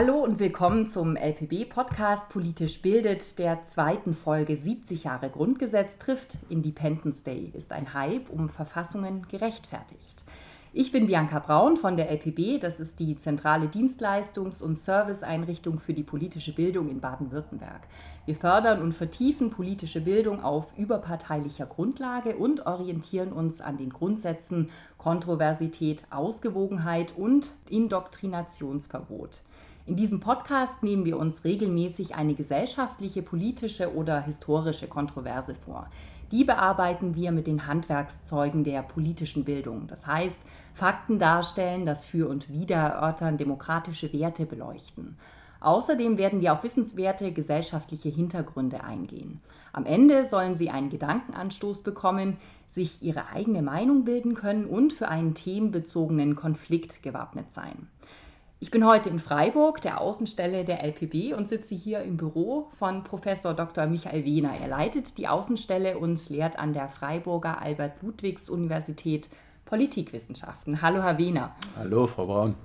Hallo und willkommen zum LPB-Podcast Politisch bildet, der zweiten Folge 70 Jahre Grundgesetz trifft. Independence Day ist ein Hype um Verfassungen gerechtfertigt. Ich bin Bianca Braun von der LPB, das ist die zentrale Dienstleistungs- und Serviceeinrichtung für die politische Bildung in Baden-Württemberg. Wir fördern und vertiefen politische Bildung auf überparteilicher Grundlage und orientieren uns an den Grundsätzen Kontroversität, Ausgewogenheit und Indoktrinationsverbot. In diesem Podcast nehmen wir uns regelmäßig eine gesellschaftliche, politische oder historische Kontroverse vor. Die bearbeiten wir mit den Handwerkszeugen der politischen Bildung. Das heißt, Fakten darstellen, das Für und Wider erörtern, demokratische Werte beleuchten. Außerdem werden wir auf wissenswerte gesellschaftliche Hintergründe eingehen. Am Ende sollen Sie einen Gedankenanstoß bekommen, sich Ihre eigene Meinung bilden können und für einen themenbezogenen Konflikt gewappnet sein. Ich bin heute in Freiburg, der Außenstelle der LPB, und sitze hier im Büro von Professor Dr. Michael Wehner. Er leitet die Außenstelle und lehrt an der Freiburger Albert-Ludwigs-Universität Politikwissenschaften. Hallo, Herr Wehner. Hallo, Frau Braun.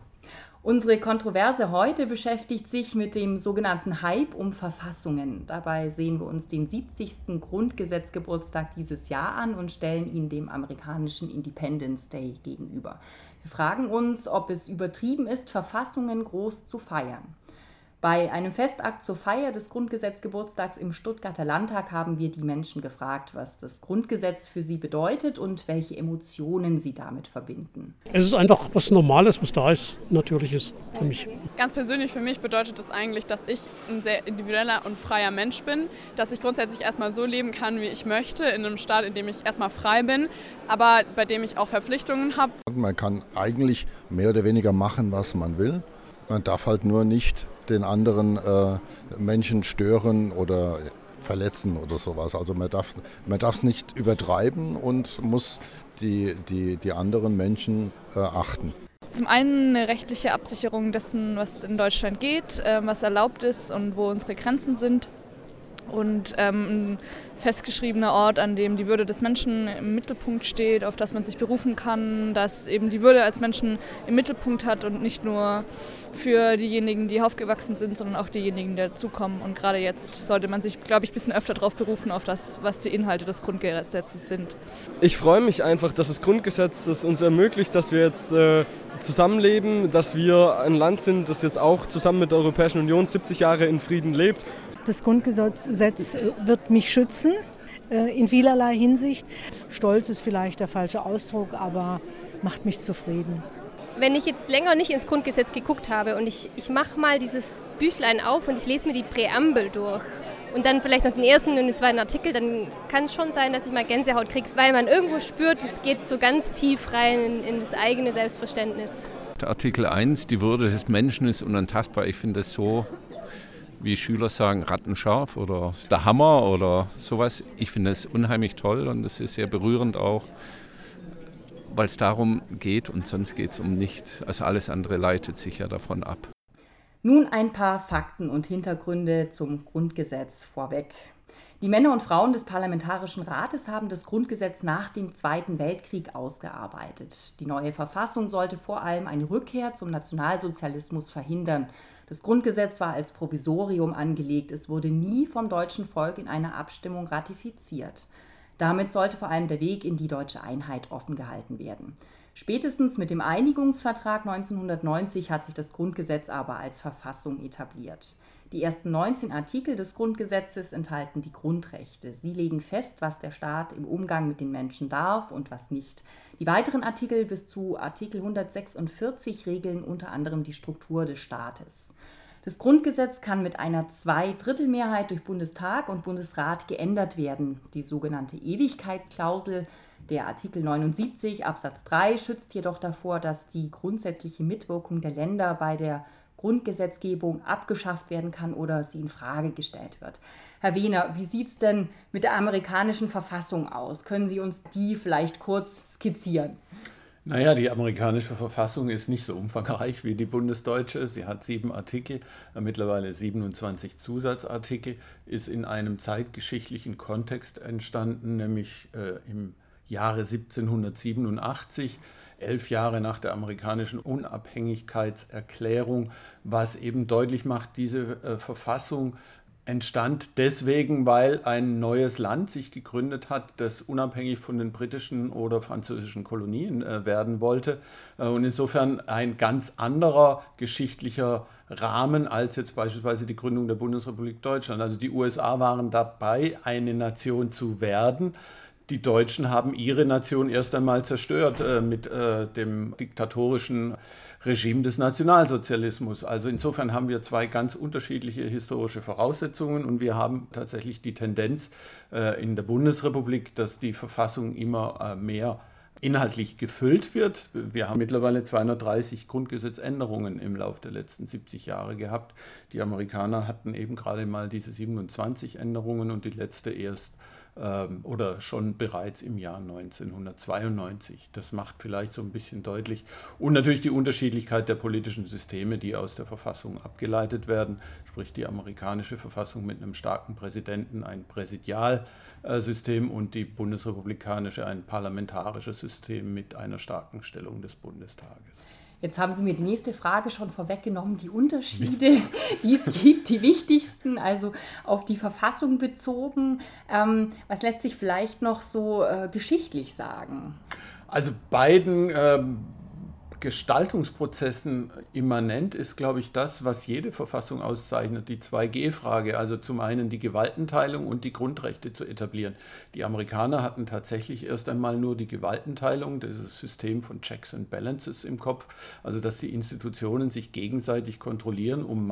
Unsere Kontroverse heute beschäftigt sich mit dem sogenannten Hype um Verfassungen. Dabei sehen wir uns den 70. Grundgesetzgeburtstag dieses Jahr an und stellen ihn dem amerikanischen Independence Day gegenüber. Wir fragen uns, ob es übertrieben ist, Verfassungen groß zu feiern. Bei einem Festakt zur Feier des Grundgesetzgeburtstags im Stuttgarter Landtag haben wir die Menschen gefragt, was das Grundgesetz für sie bedeutet und welche Emotionen sie damit verbinden. Es ist einfach was Normales, was da ist, Natürliches für mich. Ganz persönlich für mich bedeutet das eigentlich, dass ich ein sehr individueller und freier Mensch bin, dass ich grundsätzlich erstmal so leben kann, wie ich möchte, in einem Staat, in dem ich erstmal frei bin, aber bei dem ich auch Verpflichtungen habe. Man kann eigentlich mehr oder weniger machen, was man will. Man darf halt nur nicht den anderen äh, Menschen stören oder verletzen oder sowas. Also man darf man es nicht übertreiben und muss die, die, die anderen Menschen äh, achten. Zum einen eine rechtliche Absicherung dessen, was in Deutschland geht, äh, was erlaubt ist und wo unsere Grenzen sind und ähm, ein festgeschriebener Ort, an dem die Würde des Menschen im Mittelpunkt steht, auf das man sich berufen kann, dass eben die Würde als Menschen im Mittelpunkt hat und nicht nur für diejenigen, die aufgewachsen sind, sondern auch diejenigen, die dazukommen. Und gerade jetzt sollte man sich, glaube ich, ein bisschen öfter darauf berufen, auf das, was die Inhalte des Grundgesetzes sind. Ich freue mich einfach, dass das Grundgesetz das uns ermöglicht, dass wir jetzt äh, zusammenleben, dass wir ein Land sind, das jetzt auch zusammen mit der Europäischen Union 70 Jahre in Frieden lebt das Grundgesetz äh, wird mich schützen äh, in vielerlei Hinsicht. Stolz ist vielleicht der falsche Ausdruck, aber macht mich zufrieden. Wenn ich jetzt länger nicht ins Grundgesetz geguckt habe und ich, ich mache mal dieses Büchlein auf und ich lese mir die Präambel durch und dann vielleicht noch den ersten und den zweiten Artikel, dann kann es schon sein, dass ich mal Gänsehaut kriege, weil man irgendwo spürt, es geht so ganz tief rein in, in das eigene Selbstverständnis. Der Artikel 1, die Würde des Menschen ist unantastbar. Ich finde das so wie Schüler sagen, rattenscharf oder der Hammer oder sowas. Ich finde es unheimlich toll und es ist sehr berührend auch, weil es darum geht und sonst geht es um nichts. Also alles andere leitet sich ja davon ab. Nun ein paar Fakten und Hintergründe zum Grundgesetz vorweg. Die Männer und Frauen des Parlamentarischen Rates haben das Grundgesetz nach dem Zweiten Weltkrieg ausgearbeitet. Die neue Verfassung sollte vor allem eine Rückkehr zum Nationalsozialismus verhindern das Grundgesetz war als Provisorium angelegt. Es wurde nie vom deutschen Volk in einer Abstimmung ratifiziert. Damit sollte vor allem der Weg in die deutsche Einheit offen gehalten werden. Spätestens mit dem Einigungsvertrag 1990 hat sich das Grundgesetz aber als Verfassung etabliert. Die ersten 19 Artikel des Grundgesetzes enthalten die Grundrechte. Sie legen fest, was der Staat im Umgang mit den Menschen darf und was nicht. Die weiteren Artikel bis zu Artikel 146 regeln unter anderem die Struktur des Staates. Das Grundgesetz kann mit einer Zweidrittelmehrheit durch Bundestag und Bundesrat geändert werden. Die sogenannte Ewigkeitsklausel der Artikel 79 Absatz 3 schützt jedoch davor, dass die grundsätzliche Mitwirkung der Länder bei der Grundgesetzgebung abgeschafft werden kann oder sie in Frage gestellt wird. Herr Wehner, wie sieht es denn mit der amerikanischen Verfassung aus? Können Sie uns die vielleicht kurz skizzieren? Naja, die amerikanische Verfassung ist nicht so umfangreich wie die bundesdeutsche. Sie hat sieben Artikel, äh, mittlerweile 27 Zusatzartikel, ist in einem zeitgeschichtlichen Kontext entstanden, nämlich äh, im Jahre 1787 elf Jahre nach der amerikanischen Unabhängigkeitserklärung, was eben deutlich macht, diese äh, Verfassung entstand deswegen, weil ein neues Land sich gegründet hat, das unabhängig von den britischen oder französischen Kolonien äh, werden wollte. Äh, und insofern ein ganz anderer geschichtlicher Rahmen als jetzt beispielsweise die Gründung der Bundesrepublik Deutschland. Also die USA waren dabei, eine Nation zu werden die Deutschen haben ihre Nation erst einmal zerstört äh, mit äh, dem diktatorischen Regime des Nationalsozialismus. Also insofern haben wir zwei ganz unterschiedliche historische Voraussetzungen und wir haben tatsächlich die Tendenz äh, in der Bundesrepublik, dass die Verfassung immer äh, mehr inhaltlich gefüllt wird. Wir haben mittlerweile 230 Grundgesetzänderungen im Laufe der letzten 70 Jahre gehabt. Die Amerikaner hatten eben gerade mal diese 27 Änderungen und die letzte erst oder schon bereits im Jahr 1992. Das macht vielleicht so ein bisschen deutlich. Und natürlich die Unterschiedlichkeit der politischen Systeme, die aus der Verfassung abgeleitet werden, sprich die amerikanische Verfassung mit einem starken Präsidenten, ein Präsidialsystem und die bundesrepublikanische ein parlamentarisches System mit einer starken Stellung des Bundestages. Jetzt haben Sie mir die nächste Frage schon vorweggenommen, die Unterschiede, die es gibt, die wichtigsten, also auf die Verfassung bezogen. Ähm, was lässt sich vielleicht noch so äh, geschichtlich sagen? Also beiden ähm, Gestaltungsprozessen immanent ist, glaube ich, das, was jede Verfassung auszeichnet, die 2G-Frage, also zum einen die Gewaltenteilung und die Grundrechte zu etablieren. Die Amerikaner hatten tatsächlich erst einmal nur die Gewaltenteilung, dieses System von Checks and Balances im Kopf, also dass die Institutionen sich gegenseitig kontrollieren, um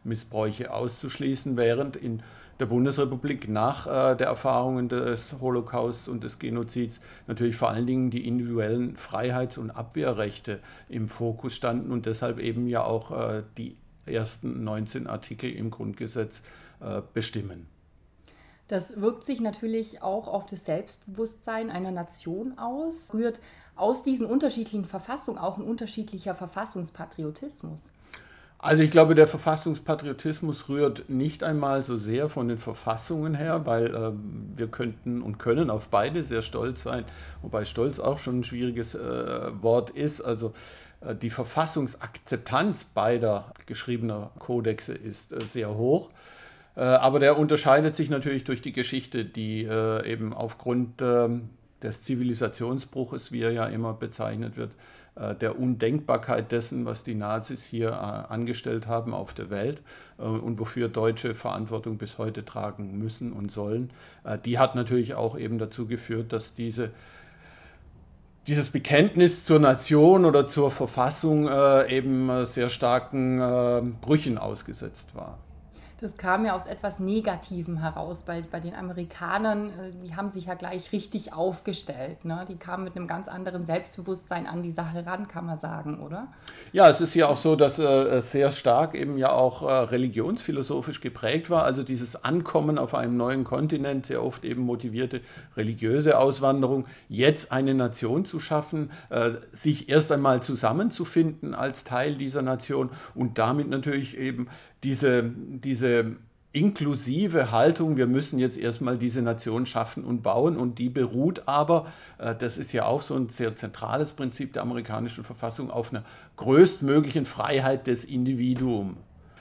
Machtmissbräuche auszuschließen, während in der Bundesrepublik nach äh, der Erfahrungen des Holocausts und des Genozids natürlich vor allen Dingen die individuellen Freiheits- und Abwehrrechte im Fokus standen und deshalb eben ja auch äh, die ersten 19 Artikel im Grundgesetz äh, bestimmen. Das wirkt sich natürlich auch auf das Selbstbewusstsein einer Nation aus, rührt aus diesen unterschiedlichen Verfassungen auch ein unterschiedlicher Verfassungspatriotismus. Also ich glaube, der Verfassungspatriotismus rührt nicht einmal so sehr von den Verfassungen her, weil äh, wir könnten und können auf beide sehr stolz sein, wobei stolz auch schon ein schwieriges äh, Wort ist. Also äh, die Verfassungsakzeptanz beider geschriebener Kodexe ist äh, sehr hoch. Äh, aber der unterscheidet sich natürlich durch die Geschichte, die äh, eben aufgrund ähm, des Zivilisationsbruches, wie er ja immer bezeichnet wird, der Undenkbarkeit dessen, was die Nazis hier äh, angestellt haben auf der Welt äh, und wofür Deutsche Verantwortung bis heute tragen müssen und sollen, die hat natürlich auch eben dazu geführt, dass diese dieses Bekenntnis zur Nation oder zur Verfassung eben sehr starken Brüchen ausgesetzt war das kam ja aus etwas Negativem heraus. Bei, bei den Amerikanern, äh, die haben sich ja gleich richtig aufgestellt. Ne? Die kamen mit einem ganz anderen Selbstbewusstsein an die Sache ran, kann man sagen, oder? Ja, es ist ja auch so, dass äh, sehr stark eben ja auch äh, religionsphilosophisch geprägt war. Also dieses Ankommen auf einem neuen Kontinent, sehr oft eben motivierte religiöse Auswanderung, jetzt eine Nation zu schaffen, äh, sich erst einmal zusammenzufinden als Teil dieser Nation und damit natürlich eben diese, diese inklusive Haltung, wir müssen jetzt erstmal diese Nation schaffen und bauen und die beruht aber, äh, das ist ja auch so ein sehr zentrales Prinzip der amerikanischen Verfassung, auf einer größtmöglichen Freiheit des Individuums.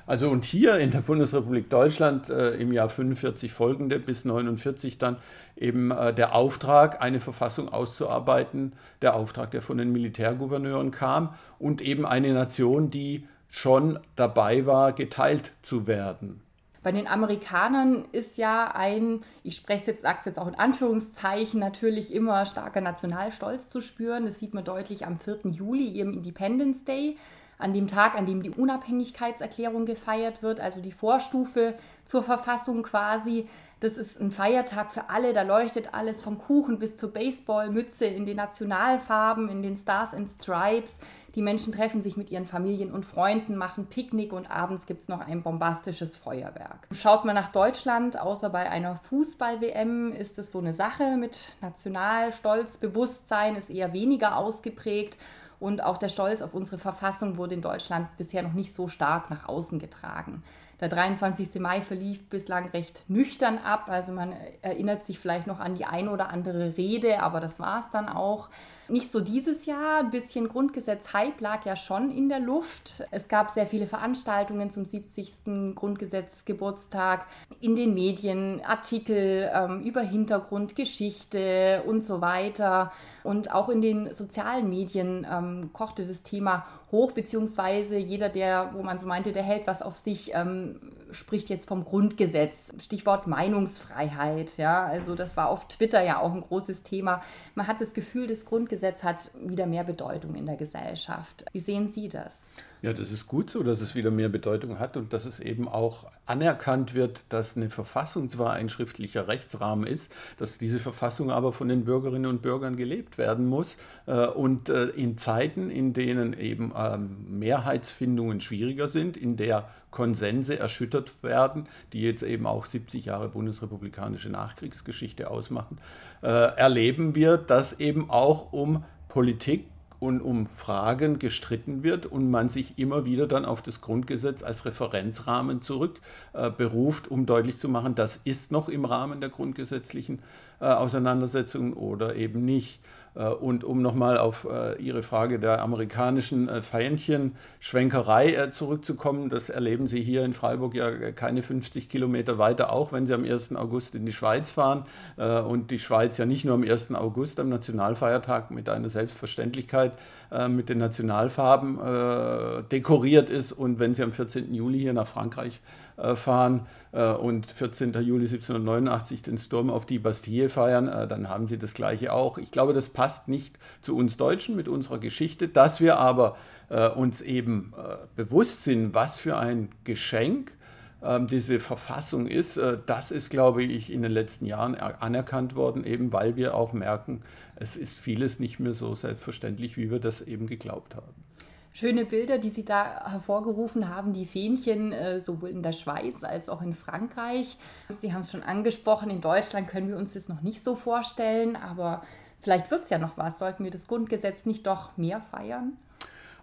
Also und hier in der Bundesrepublik Deutschland äh, im Jahr 45 folgende bis 49 dann eben äh, der Auftrag, eine Verfassung auszuarbeiten, der Auftrag, der von den Militärgouverneuren kam und eben eine Nation, die schon dabei war, geteilt zu werden. Bei den Amerikanern ist ja ein, ich spreche es jetzt, sage es jetzt auch in Anführungszeichen, natürlich immer starker Nationalstolz zu spüren. Das sieht man deutlich am 4. Juli, ihrem Independence Day, an dem Tag, an dem die Unabhängigkeitserklärung gefeiert wird, also die Vorstufe zur Verfassung quasi. Das ist ein Feiertag für alle, da leuchtet alles vom Kuchen bis zur Baseballmütze in den Nationalfarben, in den Stars and Stripes. Die Menschen treffen sich mit ihren Familien und Freunden, machen Picknick und abends gibt es noch ein bombastisches Feuerwerk. Schaut man nach Deutschland, außer bei einer Fußball-WM ist es so eine Sache mit Nationalstolz, Bewusstsein ist eher weniger ausgeprägt. Und auch der Stolz auf unsere Verfassung wurde in Deutschland bisher noch nicht so stark nach außen getragen. Der 23. Mai verlief bislang recht nüchtern ab. Also man erinnert sich vielleicht noch an die ein oder andere Rede, aber das war es dann auch. Nicht so dieses Jahr, ein bisschen Grundgesetz-Hype lag ja schon in der Luft. Es gab sehr viele Veranstaltungen zum 70. Grundgesetzgeburtstag in den Medien, Artikel ähm, über Hintergrundgeschichte und so weiter. Und auch in den sozialen Medien ähm, kochte das Thema hoch, beziehungsweise jeder, der, wo man so meinte, der hält was auf sich, ähm, spricht jetzt vom Grundgesetz. Stichwort Meinungsfreiheit. Ja, also das war auf Twitter ja auch ein großes Thema. Man hat das Gefühl, das Grundgesetz hat wieder mehr Bedeutung in der Gesellschaft. Wie sehen Sie das? Ja, das ist gut so, dass es wieder mehr Bedeutung hat und dass es eben auch anerkannt wird, dass eine Verfassung zwar ein schriftlicher Rechtsrahmen ist, dass diese Verfassung aber von den Bürgerinnen und Bürgern gelebt werden muss. Äh, und äh, in Zeiten, in denen eben ähm, Mehrheitsfindungen schwieriger sind, in der Konsense erschüttert werden, die jetzt eben auch 70 Jahre bundesrepublikanische Nachkriegsgeschichte ausmachen, äh, erleben wir, dass eben auch um Politik und um Fragen gestritten wird und man sich immer wieder dann auf das Grundgesetz als Referenzrahmen zurückberuft, äh, um deutlich zu machen, das ist noch im Rahmen der grundgesetzlichen äh, Auseinandersetzungen oder eben nicht. Äh, und um nochmal auf äh, Ihre Frage der amerikanischen äh, Fähnchenschwenkerei zurückzukommen, das erleben Sie hier in Freiburg ja keine 50 Kilometer weiter, auch wenn Sie am 1. August in die Schweiz fahren und die Schweiz ja nicht nur am 1. August, am Nationalfeiertag mit einer Selbstverständlichkeit mit den Nationalfarben dekoriert ist und wenn Sie am 14. Juli hier nach Frankreich fahren und 14. Juli 1789 den Sturm auf die Bastille feiern, dann haben Sie das gleiche auch. Ich glaube, das passt nicht zu uns Deutschen mit unserer Geschichte, dass wir aber äh, uns eben äh, bewusst sind, was für ein Geschenk äh, diese Verfassung ist. Äh, das ist, glaube ich, in den letzten Jahren anerkannt worden, eben weil wir auch merken, es ist vieles nicht mehr so selbstverständlich, wie wir das eben geglaubt haben schöne Bilder, die Sie da hervorgerufen haben, die Fähnchen, äh, sowohl in der Schweiz als auch in Frankreich. Sie haben es schon angesprochen, in Deutschland können wir uns das noch nicht so vorstellen, aber Vielleicht wird es ja noch was. Sollten wir das Grundgesetz nicht doch mehr feiern?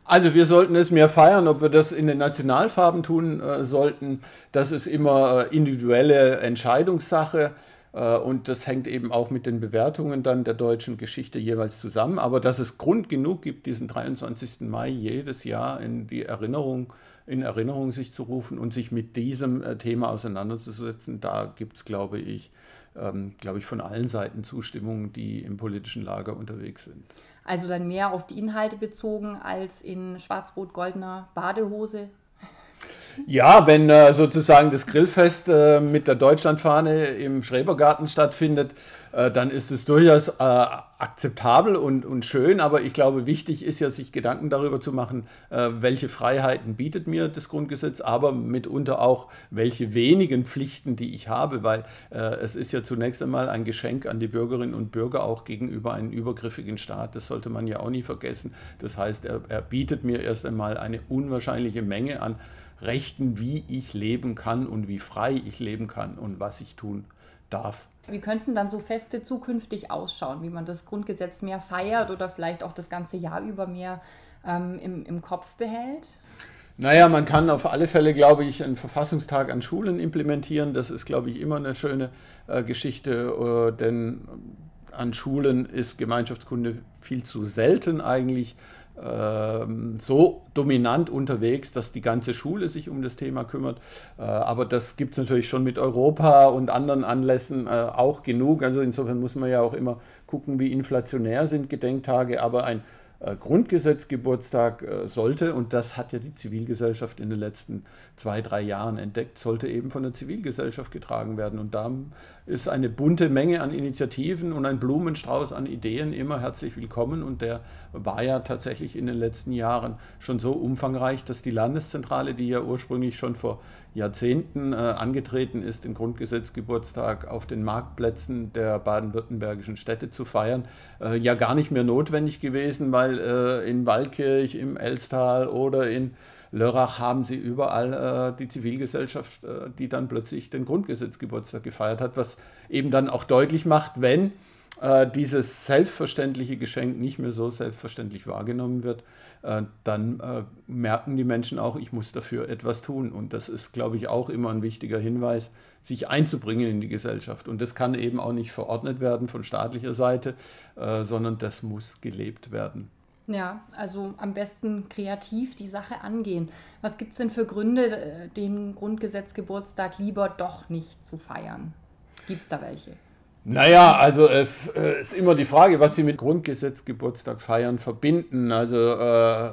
Also wir sollten es mehr feiern, ob wir das in den Nationalfarben tun äh, sollten. Das ist immer äh, individuelle Entscheidungssache äh, und das hängt eben auch mit den Bewertungen dann der deutschen Geschichte jeweils zusammen. Aber dass es Grund genug gibt, diesen 23. Mai jedes Jahr in die Erinnerung, in Erinnerung sich zu rufen und sich mit diesem äh, Thema auseinanderzusetzen, da gibt es, glaube ich, ähm, glaube ich, von allen Seiten Zustimmung, die im politischen Lager unterwegs sind. Also dann mehr auf die Inhalte bezogen als in schwarz-rot-goldener Badehose? Ja, wenn äh, sozusagen das Grillfest äh, mit der Deutschlandfahne im Schrebergarten stattfindet, äh, dann ist es durchaus äh, akzeptabel und, und schön. Aber ich glaube, wichtig ist ja, sich Gedanken darüber zu machen, äh, welche Freiheiten bietet mir das Grundgesetz, aber mitunter auch, welche wenigen Pflichten, die ich habe, weil äh, es ist ja zunächst einmal ein Geschenk an die Bürgerinnen und Bürger auch gegenüber einem übergriffigen Staat. Das sollte man ja auch nie vergessen. Das heißt, er, er bietet mir erst einmal eine unwahrscheinliche Menge an Rechten, wie ich leben kann und wie frei ich leben kann und was ich tun darf. Wie könnten dann so Feste zukünftig ausschauen, wie man das Grundgesetz mehr feiert oder vielleicht auch das ganze Jahr über mehr ähm, im, im Kopf behält? Naja, man kann auf alle Fälle, glaube ich, einen Verfassungstag an Schulen implementieren. Das ist, glaube ich, immer eine schöne äh, Geschichte, äh, denn an Schulen ist Gemeinschaftskunde viel zu selten eigentlich ähm, so dominant unterwegs, dass die ganze Schule sich um das Thema kümmert. Äh, aber das gibt es natürlich schon mit Europa und anderen Anlässen äh, auch genug. Also insofern muss man ja auch immer gucken, wie inflationär sind Gedenktage. Aber ein äh, Grundgesetzgeburtstag sollte, und das hat ja die Zivilgesellschaft in den letzten zwei, drei Jahren entdeckt, sollte eben von der Zivilgesellschaft getragen werden. Und da ist eine bunte Menge an Initiativen und ein Blumenstrauß an Ideen immer herzlich willkommen. Und der war ja tatsächlich in den letzten Jahren schon so umfangreich, dass die Landeszentrale, die ja ursprünglich schon vor Jahrzehnten äh, angetreten ist, den Grundgesetzgeburtstag auf den Marktplätzen der baden-württembergischen Städte zu feiern, äh, ja gar nicht mehr notwendig gewesen, weil äh, in Waldkirch, im Elstal oder in Lörrach haben sie überall äh, die Zivilgesellschaft, äh, die dann plötzlich den Grundgesetzgeburtstag gefeiert hat, was eben dann auch deutlich macht, wenn äh, dieses selbstverständliche Geschenk nicht mehr so selbstverständlich wahrgenommen wird, äh, dann äh, merken die Menschen auch, ich muss dafür etwas tun. Und das ist, glaube ich, auch immer ein wichtiger Hinweis, sich einzubringen in die Gesellschaft. Und das kann eben auch nicht verordnet werden von staatlicher Seite, äh, sondern das muss gelebt werden. Ja, also am besten kreativ die Sache angehen. Was gibt es denn für Gründe, äh, den Grundgesetzgeburtstag lieber doch nicht zu feiern? Gibt es da welche? Naja, also es äh, ist immer die Frage, was Sie mit Grundgesetzgeburtstag feiern verbinden. Also äh,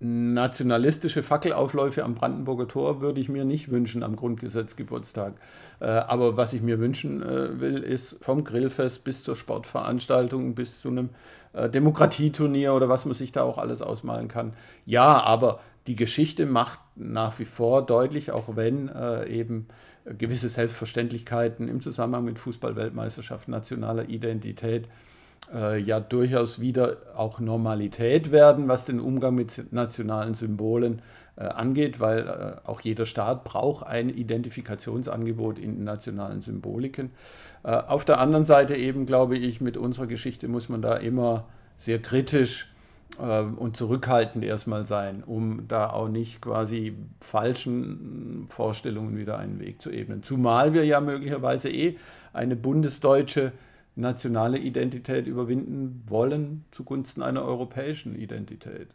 nationalistische Fackelaufläufe am Brandenburger Tor würde ich mir nicht wünschen am Grundgesetzgeburtstag. Äh, aber was ich mir wünschen äh, will, ist vom Grillfest bis zur Sportveranstaltung, bis zu einem äh, Demokratieturnier oder was man sich da auch alles ausmalen kann. Ja, aber die Geschichte macht nach wie vor deutlich, auch wenn eben gewisse Selbstverständlichkeiten im Zusammenhang mit Fußballweltmeisterschaft, nationaler Identität äh, ja durchaus wieder auch Normalität werden, was den Umgang mit nationalen Symbolen äh, angeht, weil äh, auch jeder Staat braucht ein Identifikationsangebot in nationalen Symboliken. Äh, auf der anderen Seite eben, glaube ich, mit unserer Geschichte muss man da immer sehr kritisch äh, und zurückhaltend erstmal sein, um da auch nicht quasi falschen Vorstellungen wieder einen Weg zu ebnen. Zumal wir ja möglicherweise eh eine bundesdeutsche nationale Identität überwinden wollen zugunsten einer europäischen Identität.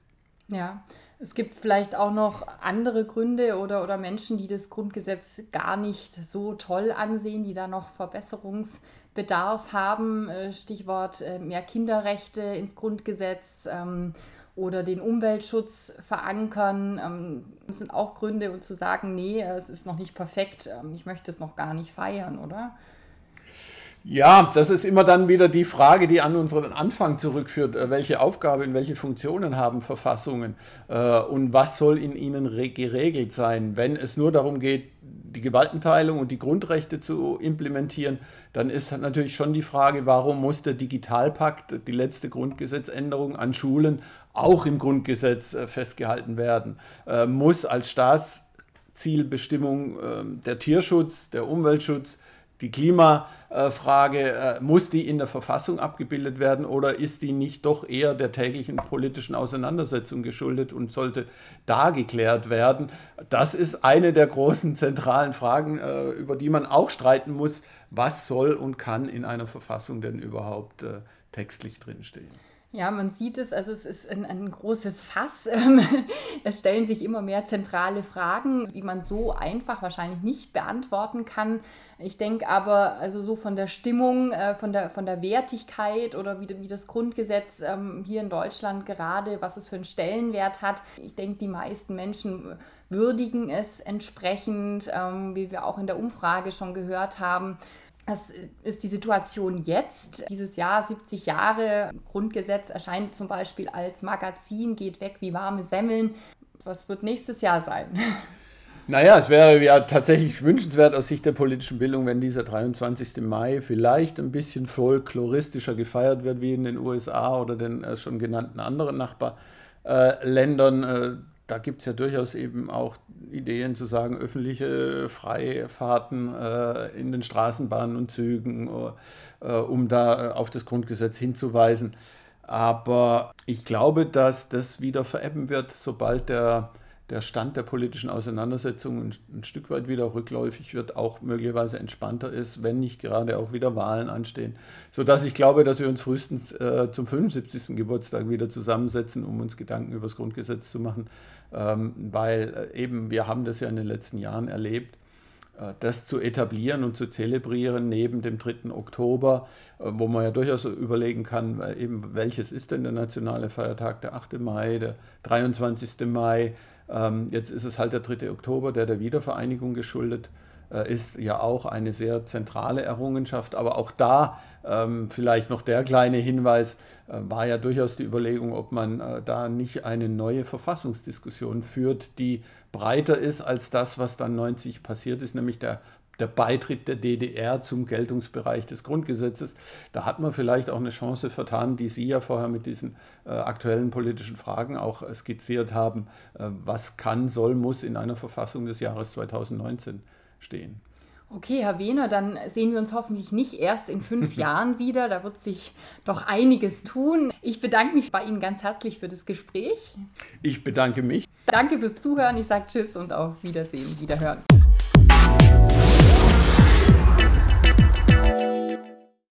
Ja, es gibt vielleicht auch noch andere Gründe oder, oder Menschen, die das Grundgesetz gar nicht so toll ansehen, die da noch Verbesserungsbedarf haben. Äh, Stichwort äh, mehr Kinderrechte ins Grundgesetz ähm, oder den Umweltschutz verankern. Ähm, das sind auch Gründe, um zu sagen, nee, es ist noch nicht perfekt, ähm, ich möchte es noch gar nicht feiern, oder? Ja, das ist immer dann wieder die Frage, die an unseren Anfang zurückführt. Äh, welche Aufgabe, in welche Funktionen haben Verfassungen äh, und was soll in ihnen geregelt sein? Wenn es nur darum geht, die Gewaltenteilung und die Grundrechte zu implementieren, dann ist natürlich schon die Frage, warum muss der Digitalpakt, die letzte Grundgesetzänderung an Schulen, auch im Grundgesetz äh, festgehalten werden? Muss als Staatszielbestimmung der Tierschutz, der Umweltschutz, die Klimafrage, äh, muss die in der Verfassung abgebildet werden oder ist die nicht doch eher der täglichen politischen Auseinandersetzung geschuldet und sollte da geklärt werden? Das ist eine der großen zentralen Fragen, äh, über die man auch streiten muss. Was soll und kann in einer Verfassung denn überhaupt äh, textlich drinstehen? Ja, man sieht es, also es ist ein, ein großes Fass. Ähm, es stellen sich immer mehr zentrale Fragen, die man so einfach wahrscheinlich nicht beantworten kann. Ich denke aber, also so von der Stimmung, äh, von der, von der Wertigkeit oder wie, wie das Grundgesetz ähm, hier in Deutschland gerade, was es für einen Stellenwert hat, ich denke, die meisten Menschen würdigen es entsprechend, ähm, wie wir auch in der Umfrage schon gehört haben. Das ist die Situation jetzt. Dieses Jahr, 70 Jahre, Grundgesetz erscheint zum Beispiel als Magazin, geht weg wie warme Semmeln. Was wird nächstes Jahr sein? Naja, es wäre ja tatsächlich wünschenswert aus Sicht der politischen Bildung, wenn dieser 23. Mai vielleicht ein bisschen folkloristischer gefeiert wird wie in den USA oder den äh, schon genannten anderen Nachbarländern. Äh, da gibt es ja durchaus eben auch Ideen zu sagen, öffentliche Freifahrten äh, in den Straßenbahnen und Zügen, äh, um da auf das Grundgesetz hinzuweisen. Aber ich glaube, dass das wieder verebben wird, sobald der der Stand der politischen Auseinandersetzung ein, Stück weit wieder rückläufig wird, auch möglicherweise entspannter ist, wenn nicht gerade auch wieder Wahlen anstehen. Sodass ich glaube, dass wir uns frühestens äh, zum 75. Geburtstag wieder zusammensetzen, um uns Gedanken über das Grundgesetz zu machen, ähm, weil äh, eben wir haben das ja in den letzten Jahren erlebt, äh, das zu etablieren und zu zelebrieren neben dem 3. Oktober, äh, wo man ja durchaus überlegen kann, eben welches ist denn der nationale Feiertag, der 8. Mai, der 23. Mai, ähm, jetzt ist es halt der 3. Oktober, der der Wiedervereinigung geschuldet äh, ist, ja auch eine sehr zentrale Errungenschaft. Aber auch da ähm, vielleicht noch der kleine Hinweis, äh, war ja durchaus die Überlegung, ob man äh, da nicht eine neue Verfassungsdiskussion führt, die breiter ist als das, was dann 90 passiert ist, nämlich der der Beitritt der DDR zum Geltungsbereich des Grundgesetzes. Da hat man vielleicht auch eine Chance vertan, die Sie ja vorher mit diesen äh, aktuellen politischen Fragen auch äh, skizziert haben. Äh, was kann, soll, muss in einer Verfassung des Jahres 2019 stehen? Okay, Herr Wehner, dann sehen wir uns hoffentlich nicht erst in fünf Jahren wieder. Da wird sich doch einiges tun. Ich bedanke mich bei Ihnen ganz herzlich für das Gespräch. Ich bedanke mich. Danke fürs Zuhören. Ich sage Tschüss und auf Wiedersehen, Wiederhören.